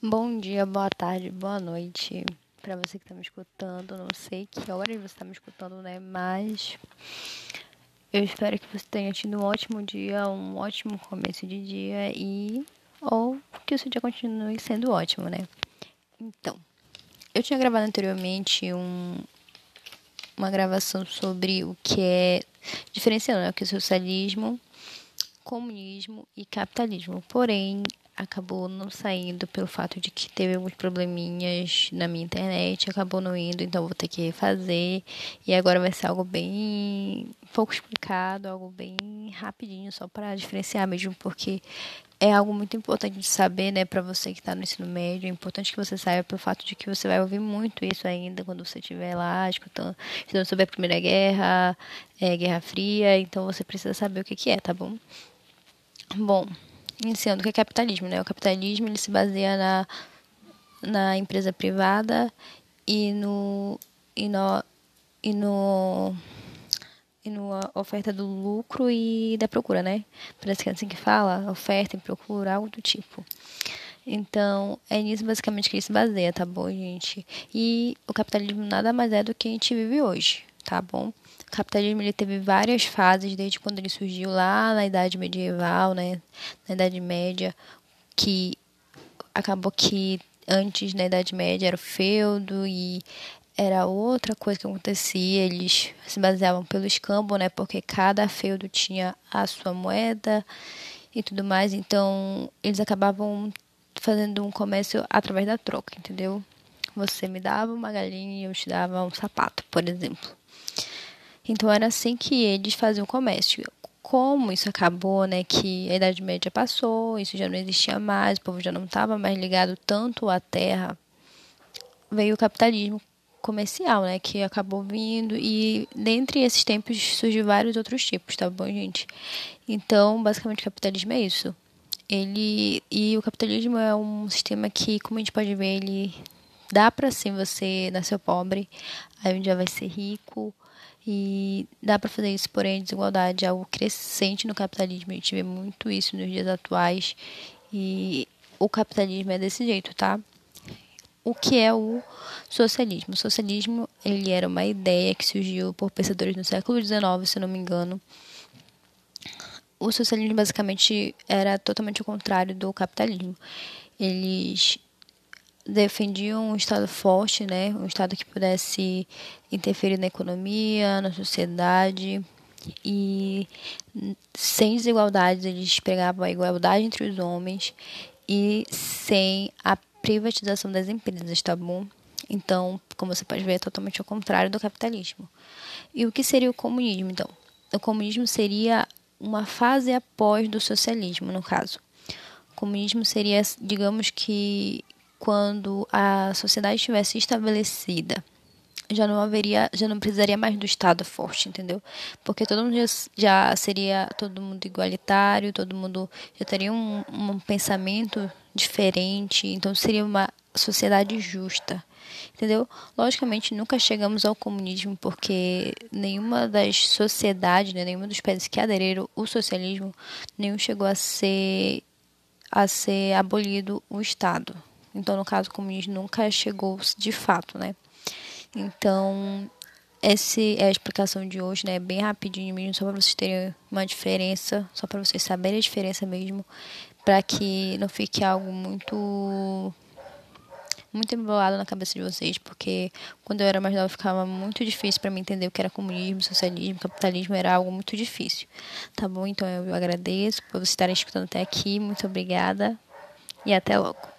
Bom dia, boa tarde, boa noite para você que está me escutando. Não sei que hora você está me escutando, né? Mas eu espero que você tenha tido um ótimo dia, um ótimo começo de dia e ou que o seu dia continue sendo ótimo, né? Então, eu tinha gravado anteriormente um, uma gravação sobre o que é diferenciando né, o que é socialismo, comunismo e capitalismo. Porém, acabou não saindo pelo fato de que teve alguns probleminhas na minha internet, acabou não indo, então vou ter que refazer. E agora vai ser algo bem pouco explicado, algo bem rapidinho, só para diferenciar mesmo, porque é algo muito importante de saber, né, para você que está no ensino médio. É importante que você saiba pelo fato de que você vai ouvir muito isso ainda quando você estiver lá escutando, estudando sobre a Primeira Guerra, é, Guerra Fria. Então você precisa saber o que, que é, tá bom? Bom, iniciando o que é capitalismo, né? O capitalismo ele se baseia na, na empresa privada e no e no e no e na oferta do lucro e da procura, né? Parece que é assim que fala, oferta e procura, algo do tipo. Então, é nisso basicamente que ele se baseia, tá bom, gente? E o capitalismo nada mais é do que a gente vive hoje, tá bom? O capitalismo ele teve várias fases desde quando ele surgiu lá na Idade Medieval, né, na Idade Média, que acabou que antes na Idade Média era o feudo e era outra coisa que acontecia, eles se baseavam pelo escambo, né, porque cada feudo tinha a sua moeda e tudo mais, então eles acabavam fazendo um comércio através da troca, entendeu? Você me dava uma galinha e eu te dava um sapato, por exemplo. Então era assim que eles faziam comércio. Como isso acabou, né, que a Idade Média passou, isso já não existia mais, o povo já não estava mais ligado tanto à terra, veio o capitalismo comercial, né, que acabou vindo e dentre esses tempos surgiu vários outros tipos, tá bom, gente? Então, basicamente o capitalismo é isso. Ele e o capitalismo é um sistema que, como a gente pode ver, ele dá para sim você nascer pobre, aí um dia vai ser rico, e dá para fazer isso, porém a desigualdade é algo crescente no capitalismo. A gente vê muito isso nos dias atuais. E o capitalismo é desse jeito, tá? O que é o socialismo? O socialismo ele era uma ideia que surgiu por pensadores no século XIX, se não me engano. O socialismo basicamente era totalmente o contrário do capitalismo. Eles defendiam um Estado forte, né? um Estado que pudesse interferir na economia, na sociedade e sem desigualdades eles pregavam a igualdade entre os homens e sem a privatização das empresas, tá bom? Então, como você pode ver, é totalmente ao contrário do capitalismo. E o que seria o comunismo, então? O comunismo seria uma fase após do socialismo, no caso. O comunismo seria, digamos que, quando a sociedade estivesse estabelecida, já não haveria, já não precisaria mais do Estado forte, entendeu? Porque todo mundo já, seria todo mundo igualitário, todo mundo já teria um, um pensamento diferente, então seria uma sociedade justa, entendeu? Logicamente nunca chegamos ao comunismo porque nenhuma das sociedades, né, nenhuma dos países que aderiram ao socialismo, nenhum chegou a ser a ser abolido o Estado, então, no caso, o comunismo nunca chegou de fato, né? Então, essa é a explicação de hoje, né? Bem rapidinho mesmo, só para vocês terem uma diferença, só para vocês saberem a diferença mesmo, para que não fique algo muito muito embolado na cabeça de vocês, porque quando eu era mais nova ficava muito difícil para mim entender o que era comunismo, socialismo, capitalismo, era algo muito difícil. Tá bom? Então eu agradeço por vocês estarem escutando até aqui, muito obrigada e até logo.